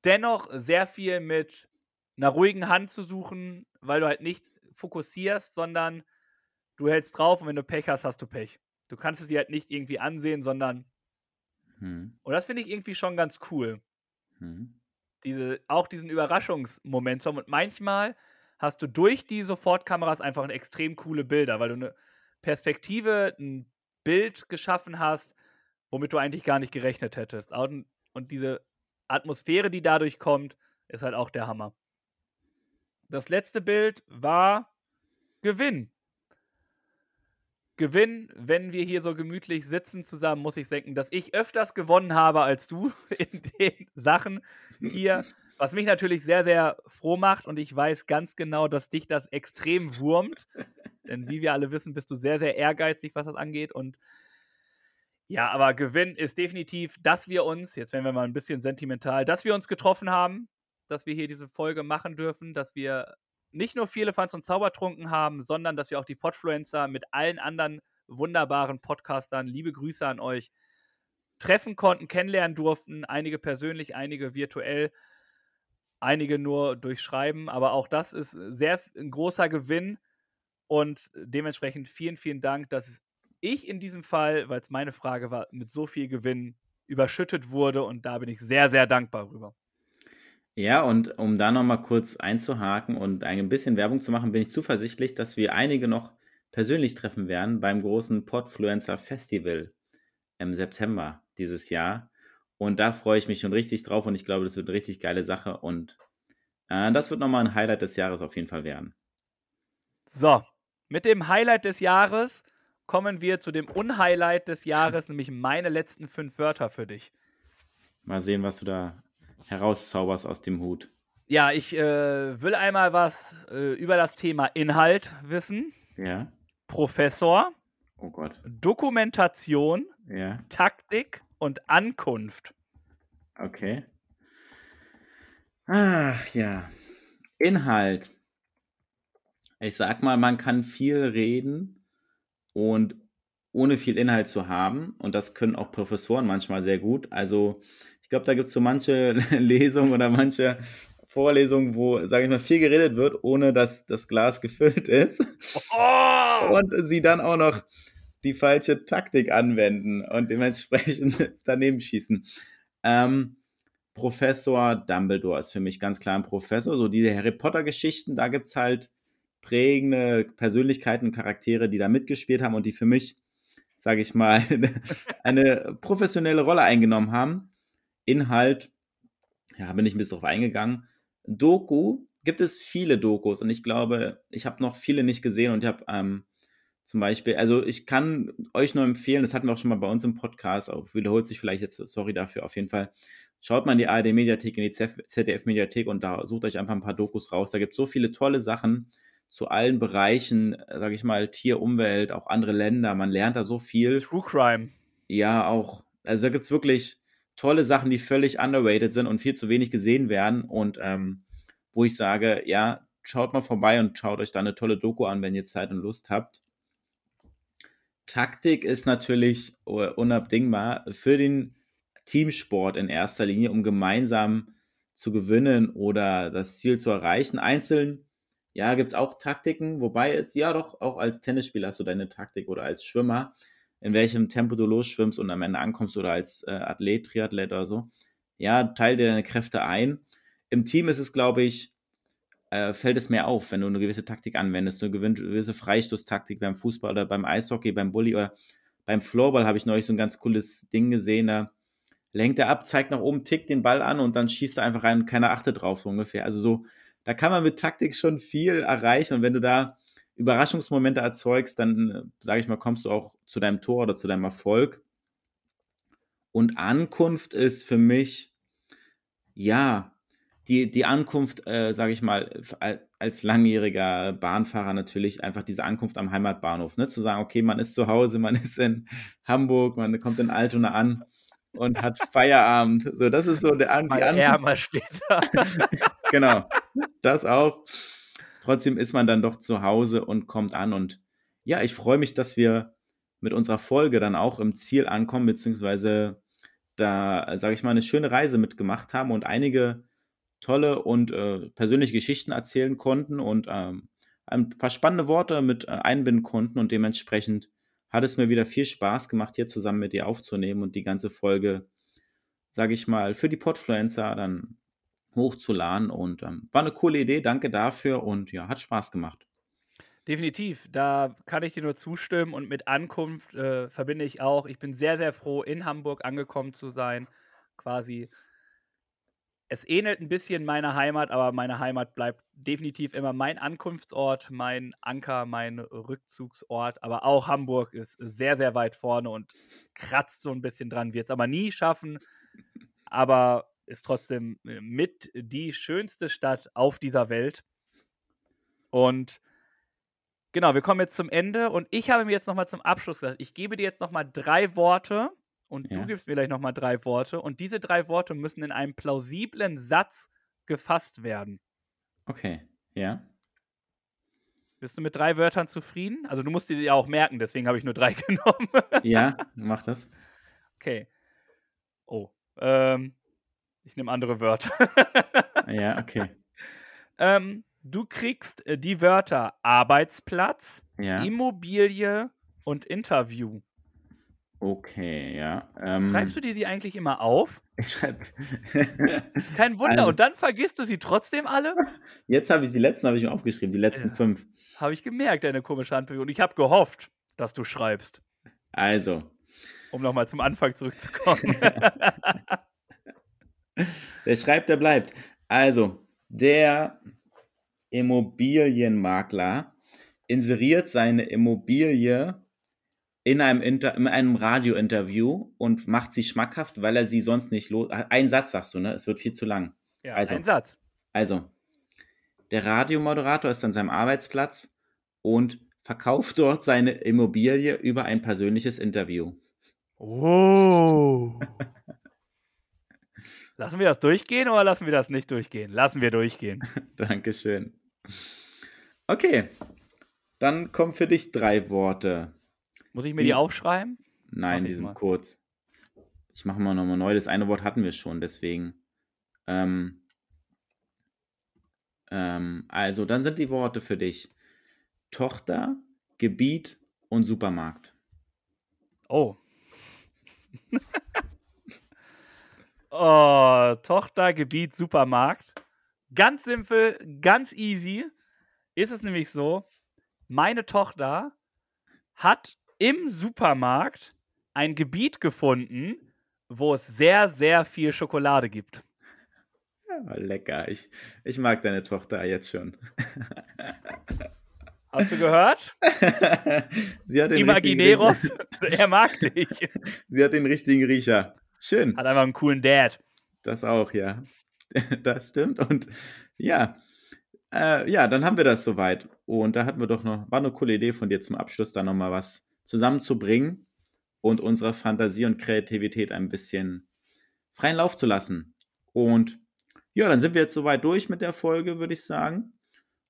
S3: dennoch sehr viel mit einer ruhigen Hand zu suchen, weil du halt nicht fokussierst, sondern du hältst drauf und wenn du Pech hast, hast du Pech. Du kannst es dir halt nicht irgendwie ansehen, sondern
S2: Hm,
S3: und das finde ich irgendwie schon ganz cool.
S2: hm.
S3: Diese, auch diesen Überraschungsmomentum. Und manchmal hast du durch die Sofortkameras einfach extrem coole Bilder, weil du eine Perspektive, ein Bild geschaffen hast, womit du eigentlich gar nicht gerechnet hättest. Und, und diese Atmosphäre, die dadurch kommt, ist halt auch der Hammer. Das letzte Bild war Gewinn. Gewinn, wenn wir hier so gemütlich sitzen zusammen, muss ich denken, dass ich öfters gewonnen habe als du [LAUGHS] in den Sachen hier. Was mich natürlich sehr, sehr froh macht und ich weiß ganz genau, dass dich das extrem wurmt. Denn wie wir alle wissen, bist du sehr, sehr ehrgeizig, was das angeht. Und ja, aber Gewinn ist definitiv, dass wir uns, jetzt werden wir mal ein bisschen sentimental, dass wir uns getroffen haben, dass wir hier diese Folge machen dürfen, dass wir nicht nur viele Fans und Zaubertrunken haben, sondern dass wir auch die Podfluencer mit allen anderen wunderbaren Podcastern, liebe Grüße an euch, treffen konnten, kennenlernen durften. Einige persönlich, einige virtuell, einige nur durch Schreiben. Aber auch das ist sehr ein großer Gewinn. Und dementsprechend vielen, vielen Dank, dass ich in diesem Fall, weil es meine Frage war, mit so viel Gewinn überschüttet wurde. Und da bin ich sehr, sehr dankbar rüber.
S2: Ja, und um da nochmal kurz einzuhaken und ein bisschen Werbung zu machen, bin ich zuversichtlich, dass wir einige noch persönlich treffen werden beim großen Podfluencer Festival im September dieses Jahr. Und da freue ich mich schon richtig drauf und ich glaube, das wird eine richtig geile Sache und äh, das wird nochmal ein Highlight des Jahres auf jeden Fall werden.
S3: So, mit dem Highlight des Jahres kommen wir zu dem Unhighlight des Jahres, [LAUGHS] nämlich meine letzten fünf Wörter für dich.
S2: Mal sehen, was du da herauszauberst aus dem Hut.
S3: Ja, ich äh, will einmal was äh, über das Thema Inhalt wissen.
S2: Ja.
S3: Professor,
S2: Oh Gott.
S3: Dokumentation,
S2: Ja.
S3: Taktik und Ankunft.
S2: Okay. Ach ja. Inhalt. Ich sag mal, man kann viel reden und ohne viel Inhalt zu haben. Und das können auch Professoren manchmal sehr gut. Also ich glaube, da gibt es so manche [LAUGHS] Lesungen oder manche Vorlesungen, wo, sage ich mal, viel geredet wird, ohne dass das Glas [LAUGHS] gefüllt ist.
S3: Oh!
S2: Und sie dann auch noch die falsche Taktik anwenden und dementsprechend [LAUGHS] daneben schießen. Ähm, Professor Dumbledore ist für mich ganz klar ein Professor. So diese Harry Potter-Geschichten, da gibt es halt prägende Persönlichkeiten, Charaktere, die da mitgespielt haben und die für mich, sage ich mal, eine professionelle Rolle eingenommen haben. Inhalt, ja, bin ich ein bisschen drauf eingegangen. Doku, gibt es viele Dokus und ich glaube, ich habe noch viele nicht gesehen und ich habe ähm, zum Beispiel, also ich kann euch nur empfehlen, das hatten wir auch schon mal bei uns im Podcast, auch wiederholt sich vielleicht jetzt, sorry dafür, auf jeden Fall. Schaut mal in die ARD-Mediathek, in die ZDF-Mediathek und da sucht euch einfach ein paar Dokus raus. Da gibt es so viele tolle Sachen zu allen Bereichen, sage ich mal, Tier, Umwelt, auch andere Länder. Man lernt da so viel.
S3: True Crime.
S2: Ja, auch. Also da gibt es wirklich tolle Sachen, die völlig underrated sind und viel zu wenig gesehen werden. Und ähm, wo ich sage, ja, schaut mal vorbei und schaut euch da eine tolle Doku an, wenn ihr Zeit und Lust habt. Taktik ist natürlich unabdingbar für den Teamsport in erster Linie, um gemeinsam zu gewinnen oder das Ziel zu erreichen. Einzeln, ja, gibt es auch Taktiken, wobei es ja doch auch als Tennisspieler hast du deine Taktik oder als Schwimmer. In welchem Tempo du losschwimmst und am Ende ankommst oder als äh, Athlet, Triathlet oder so. Ja, teile dir deine Kräfte ein. Im Team ist es, glaube ich, äh, fällt es mehr auf, wenn du eine gewisse Taktik anwendest, eine gewisse Freistoßtaktik beim Fußball oder beim Eishockey, beim Bully oder beim Floorball habe ich neulich so ein ganz cooles Ding gesehen, da lenkt er ab, zeigt nach oben, tickt den Ball an und dann schießt er einfach rein und keiner achtet drauf, so ungefähr. Also so, da kann man mit Taktik schon viel erreichen und wenn du da Überraschungsmomente erzeugst, dann, äh, sage ich mal, kommst du auch zu deinem Tor oder zu deinem Erfolg. Und Ankunft ist für mich, ja, die, die Ankunft, äh, sage ich mal, als langjähriger Bahnfahrer natürlich einfach diese Ankunft am Heimatbahnhof, ne? zu sagen, okay, man ist zu Hause, man [LAUGHS] ist in Hamburg, man kommt in Altona an und hat Feierabend. So, das ist so der An
S3: die Ankunft. mal später. [LAUGHS]
S2: genau, das auch. Trotzdem ist man dann doch zu Hause und kommt an. Und ja, ich freue mich, dass wir mit unserer Folge dann auch im Ziel ankommen, beziehungsweise da, sage ich mal, eine schöne Reise mitgemacht haben und einige tolle und äh, persönliche Geschichten erzählen konnten und ähm, ein paar spannende Worte mit äh, einbinden konnten. Und dementsprechend hat es mir wieder viel Spaß gemacht, hier zusammen mit dir aufzunehmen und die ganze Folge, sage ich mal, für die Podfluencer dann hochzuladen und ähm, war eine coole Idee, danke dafür und ja, hat Spaß gemacht.
S3: Definitiv, da kann ich dir nur zustimmen und mit Ankunft äh, verbinde ich auch. Ich bin sehr, sehr froh, in Hamburg angekommen zu sein, quasi es ähnelt ein bisschen meiner Heimat, aber meine Heimat bleibt definitiv immer mein Ankunftsort, mein Anker, mein Rückzugsort. Aber auch Hamburg ist sehr, sehr weit vorne und kratzt so ein bisschen dran, wird es aber nie schaffen. Aber ist trotzdem äh, mit die schönste Stadt auf dieser Welt. Und genau, wir kommen jetzt zum Ende und ich habe mir jetzt nochmal zum Abschluss gesagt, ich gebe dir jetzt nochmal drei Worte und ja. du gibst mir gleich nochmal drei Worte und diese drei Worte müssen in einem plausiblen Satz gefasst werden.
S2: Okay, ja.
S3: Bist du mit drei Wörtern zufrieden? Also du musst die ja auch merken, deswegen habe ich nur drei [LAUGHS] genommen.
S2: ja, mach das.
S3: Okay. Oh, ähm, ich nehme andere Wörter.
S2: ja, okay. [LAUGHS]
S3: Ähm, du kriegst äh, die Wörter Arbeitsplatz, ja. Immobilie und Interview.
S2: Okay, ja.
S3: Ähm, Schreibst du dir sie eigentlich immer auf?
S2: Ich schreibe. [LAUGHS]
S3: Kein Wunder. Also, und dann vergisst du sie trotzdem alle? [LAUGHS]
S2: Jetzt habe ich die letzten habe ich mir aufgeschrieben, die letzten ja. fünf.
S3: Habe ich gemerkt, deine komische Handbewegung. Und ich habe gehofft, dass du schreibst.
S2: Also.
S3: Um nochmal zum Anfang zurückzukommen. [LAUGHS]
S2: der schreibt, der bleibt. Also, der Immobilienmakler inseriert seine Immobilie in einem, Inter in einem Radiointerview und macht sie schmackhaft, weil er sie sonst nicht los. Ein Satz sagst du, ne? Es wird viel zu lang.
S3: Ja, also, ein Satz.
S2: Also, der Radiomoderator ist an seinem Arbeitsplatz und verkauft dort seine Immobilie über ein persönliches Interview.
S3: Oh. [LAUGHS] lassen wir das durchgehen oder lassen wir das nicht durchgehen? Lassen wir durchgehen. [LAUGHS]
S2: Dankeschön. Okay, dann kommen für dich drei Worte.
S3: Muss ich mir die, die aufschreiben?
S2: Nein, die sind mal. kurz. Ich mache mal nochmal neu. Das eine Wort hatten wir schon, deswegen. Ähm, ähm, also, dann sind die Worte für dich: Tochter, Gebiet und Supermarkt.
S3: Oh. [LAUGHS] oh, Tochter, Gebiet, Supermarkt. Ganz simpel, ganz easy. Ist es nämlich so, meine Tochter hat im Supermarkt ein Gebiet gefunden, wo es sehr, sehr viel Schokolade gibt.
S2: Ja, lecker. Ich, ich mag deine Tochter jetzt schon. [LAUGHS]
S3: Hast du gehört?
S2: Sie hat den
S3: Imagineros, [LAUGHS] er mag dich.
S2: Sie hat den richtigen Riecher. Schön.
S3: Hat einfach einen coolen Dad.
S2: Das auch, ja. [LAUGHS] Das stimmt. Und ja, äh, ja, dann haben wir das soweit. Und da hatten wir doch noch, war eine coole Idee von dir zum Abschluss, da nochmal was zusammenzubringen und unserer Fantasie und Kreativität ein bisschen freien Lauf zu lassen. Und ja, dann sind wir jetzt soweit durch mit der Folge, würde ich sagen.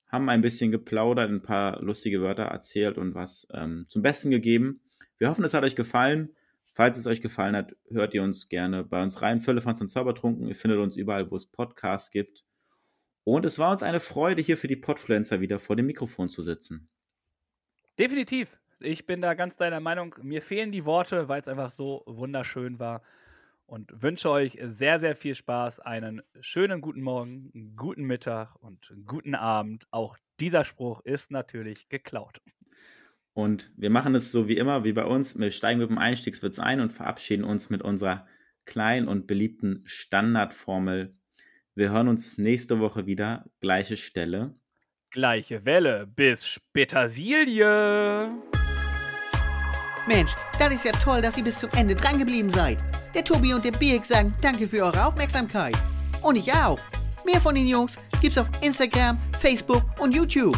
S2: Haben ein bisschen geplaudert, ein paar lustige Wörter erzählt und was ähm, zum Besten gegeben. Wir hoffen, es hat euch gefallen. Falls es euch gefallen hat, hört ihr uns gerne bei uns rein. Füllefanz und Zaubertrunken. Ihr findet uns überall, wo es Podcasts gibt. Und es war uns eine Freude, hier für die Podfluencer wieder vor dem Mikrofon zu sitzen.
S3: Definitiv. ich bin da ganz deiner Meinung. Mir fehlen die Worte, weil es einfach so wunderschön war. Und wünsche euch sehr, sehr viel Spaß, einen schönen guten Morgen, guten Mittag und guten Abend. Auch dieser Spruch ist natürlich geklaut.
S2: Und wir machen es so wie immer, wie bei uns. Wir steigen mit dem Einstiegswitz ein und verabschieden uns mit unserer kleinen und beliebten Standardformel. Wir hören uns nächste Woche wieder, gleiche Stelle.
S3: Gleiche Welle. Bis Petersilie.
S4: Mensch, das ist ja toll, dass ihr bis zum Ende drangeblieben seid. Der Tobi und der Birk sagen danke für eure Aufmerksamkeit. Und ich auch. Mehr von den Jungs gibt's auf Instagram, Facebook und YouTube.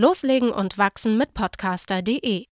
S5: Loslegen und wachsen mit podcaster.de